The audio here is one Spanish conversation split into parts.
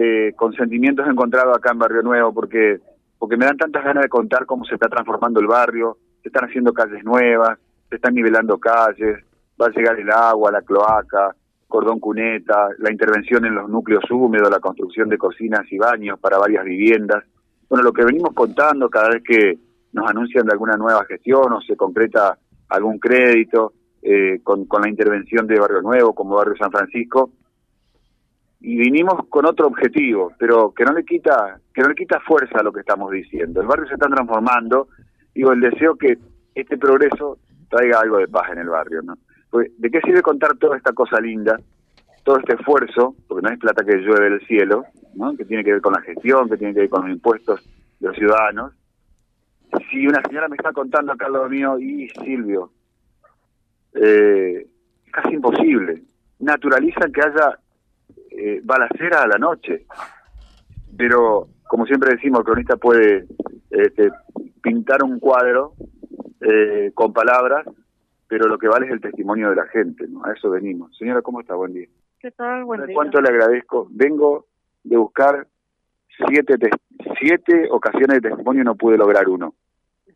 eh, con sentimientos encontrados acá en Barrio Nuevo, porque, porque me dan tantas ganas de contar cómo se está transformando el barrio, se están haciendo calles nuevas, se están nivelando calles, va a llegar el agua, la cloaca, cordón cuneta, la intervención en los núcleos húmedos, la construcción de cocinas y baños para varias viviendas. Bueno, lo que venimos contando cada vez que nos anuncian de alguna nueva gestión o se concreta algún crédito eh, con, con la intervención de Barrio Nuevo como Barrio San Francisco, y vinimos con otro objetivo, pero que no le quita que no le quita fuerza a lo que estamos diciendo. El barrio se está transformando, digo, el deseo que este progreso traiga algo de paz en el barrio, ¿no? Pues, ¿de qué sirve contar toda esta cosa linda, todo este esfuerzo, porque no es plata que llueve del cielo, ¿no? Que tiene que ver con la gestión, que tiene que ver con los impuestos de los ciudadanos. Si una señora me está contando acá lo mío, y Silvio, eh, es casi imposible. Naturalizan que haya eh, balacera a la noche. Pero, como siempre decimos, el cronista puede este, pintar un cuadro eh, con palabras, pero lo que vale es el testimonio de la gente, ¿no? A eso venimos. Señora, ¿cómo está? Buen día. ¿Qué tal? Buen día. ¿Cuánto le agradezco? Vengo de buscar siete, siete ocasiones de testimonio y no pude lograr uno.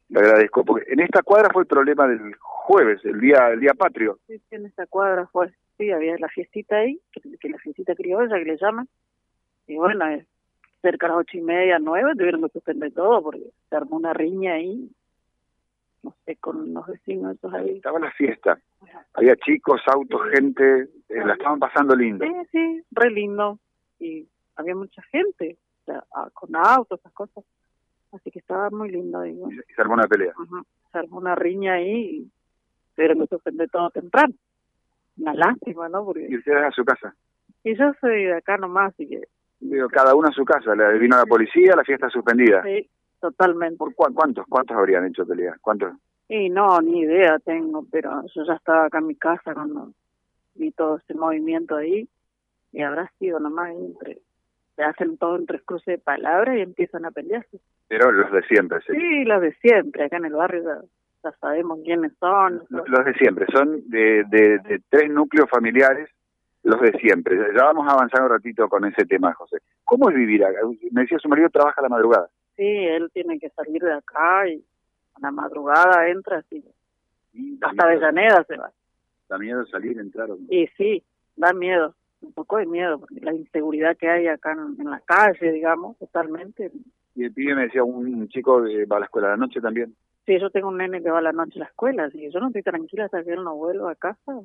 Le agradezco, porque en esta cuadra fue el problema del jueves, el día el día patrio. Sí, en esta cuadra fue sí, había la fiestita ahí, que, la fiestita criolla que le llaman, y bueno, cerca de las ocho y media, nueve, tuvieron que suspender todo porque se armó una riña ahí, no sé, con los vecinos esos ahí. Estaba la fiesta, había chicos, autos, gente, eh, la estaban pasando lindo. Sí, sí, re lindo, y había mucha gente, o sea, con autos, esas cosas, así que estaba muy lindo. Y, se armó una pelea. Se armó una riña ahí y tuvieron que suspender todo temprano una lástima, ¿no? Porque... ¿Y ustedes a su casa? Y yo soy de acá nomás, así que... Digo, cada uno a su casa, le vino la policía, la fiesta suspendida. Sí, totalmente. ¿Por cuántos? ¿Cuántos habrían hecho pelea? ¿Cuántos? Y no, ni idea tengo, pero yo ya estaba acá en mi casa cuando vi todo ese movimiento ahí, y habrá sido nomás entre... Se hacen todo tres cruces de palabras y empiezan a pelearse. Pero los de siempre, sí. Sí, los de siempre, acá en el barrio ya sabemos quiénes son. Los de siempre, son de, de, tres núcleos familiares, los de siempre. Ya vamos a avanzar un ratito con ese tema, José. ¿Cómo es vivir acá? Me decía, su marido trabaja a la madrugada. Sí, él tiene que salir de acá y a la madrugada entra así. Hasta Avellaneda se va. Da miedo salir, entrar. Y sí, da miedo, un poco de miedo, porque la inseguridad que hay acá en, la calle, digamos, totalmente. Y el pibe me decía, un chico que va a la escuela de la noche también. Sí, yo tengo un nene que va a la noche a la escuela, así que yo no estoy tranquila hasta que él no vuelva a casa.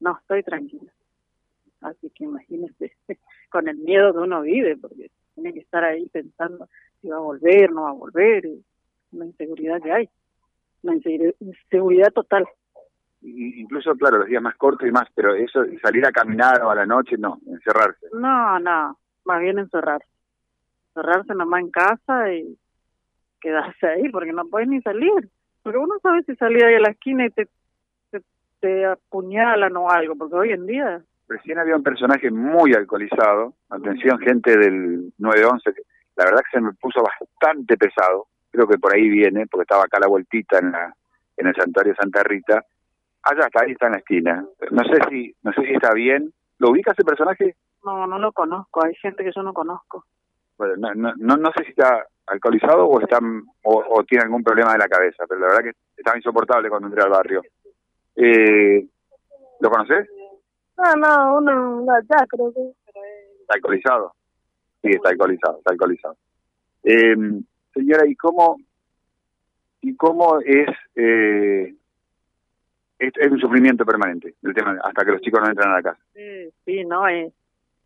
No estoy tranquila. Así que imagínese con el miedo que uno vive, porque tiene que estar ahí pensando si va a volver, no va a volver, y una inseguridad que hay, una inseguridad total. incluso, claro, los días más cortos y más, pero eso, salir a caminar o a la noche, no, encerrarse. No, no, más bien encerrarse. Encerrarse nomás en casa y quedarse ahí porque no puedes ni salir. Porque uno sabe si salía ahí a la esquina y te, te, apuñalan o algo, porque hoy en día... Recién había un personaje muy alcoholizado, atención gente del 911, la verdad que se me puso bastante pesado, creo que por ahí viene, porque estaba acá la vueltita en la en el santuario Santa Rita, allá está, ahí está en la esquina, no sé si no sé si está bien, ¿lo ubica ese personaje? No, no lo conozco, hay gente que yo no conozco. Bueno, no, no, no sé si está alcoholizado o están o, tiene algún problema de la cabeza, pero la verdad que estaba insoportable cuando entré al barrio. Eh, ¿Lo conoces? No, no, uno ya creo que... ¿Está alcoholizado? Sí, está alcoholizado, está alcoholizado. Eh, señora, ¿y cómo, y cómo es, eh, es, un sufrimiento permanente el tema hasta que los chicos no entran a la casa? Sí, sí, no, es,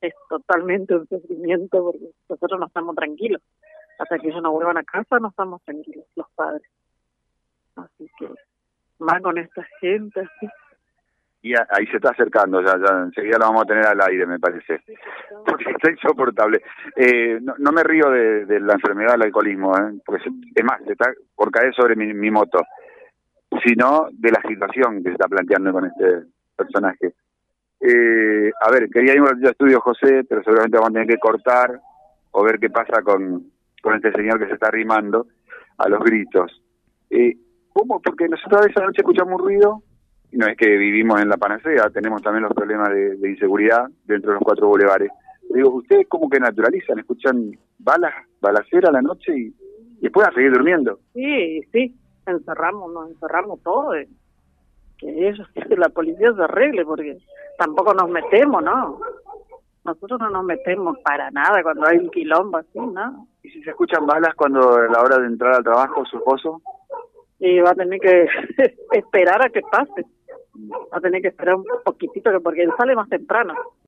es totalmente un sufrimiento porque nosotros no estamos tranquilos hasta que ellos no vuelvan a casa no estamos tranquilos los padres. Así que más con esta gente así. Y ahí se está acercando, ya, ya enseguida lo vamos a tener al aire, me parece. Porque está insoportable. Eh, no, me río de, la enfermedad del alcoholismo, ¿eh? porque es más, está por caer sobre mi, moto, sino de la situación que se está planteando con este personaje. Eh, a ver, quería ir a estudio José, pero seguramente vamos a tener que cortar o ver qué pasa con, con este señor que se está arrimando a los gritos. Eh, ¿Cómo? Porque nosotros a esa noche escuchamos un ruido, no es que vivimos en la panacea, tenemos también los problemas de, inseguridad dentro de los cuatro bulevares, Digo, ¿ustedes cómo que naturalizan? ¿Escuchan balas, balacera a la noche y, después a seguir durmiendo? Sí, sí, encerramos, nos encerramos todo. Eh. Que ellos, que la policía se arregle, porque tampoco nos metemos, ¿no? Nosotros no nos metemos para nada cuando hay un quilombo así, ¿no? ¿Y si se escuchan balas cuando a la hora de entrar al trabajo su esposo? Y va a tener que esperar a que pase. Va a tener que esperar un poquitito porque él sale más temprano.